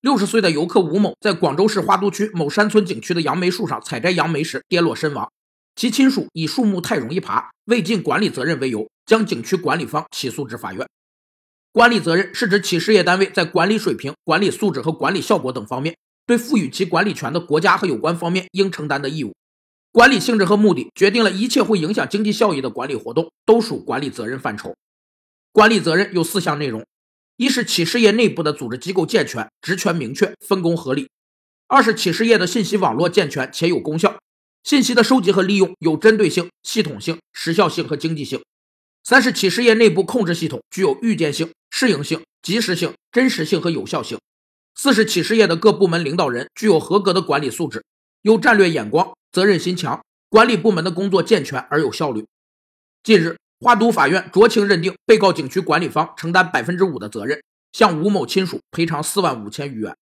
六十岁的游客吴某在广州市花都区某山村景区的杨梅树上采摘杨梅时跌落身亡，其亲属以树木太容易爬、未尽管理责任为由，将景区管理方起诉至法院。管理责任是指企事业单位在管理水平、管理素质和管理效果等方面，对赋予其管理权的国家和有关方面应承担的义务。管理性质和目的决定了一切会影响经济效益的管理活动都属管理责任范畴。管理责任有四项内容。一是企事业内部的组织机构健全、职权明确、分工合理；二是企事业的信息网络健全且有功效，信息的收集和利用有针对性、系统性、时效性和经济性；三是企事业内部控制系统具有预见性、适应性、及时性、真实性和有效性；四是企事业的各部门领导人具有合格的管理素质，有战略眼光，责任心强，管理部门的工作健全而有效率。近日。花都法院酌情认定，被告景区管理方承担百分之五的责任，向吴某亲属赔偿四万五千余元。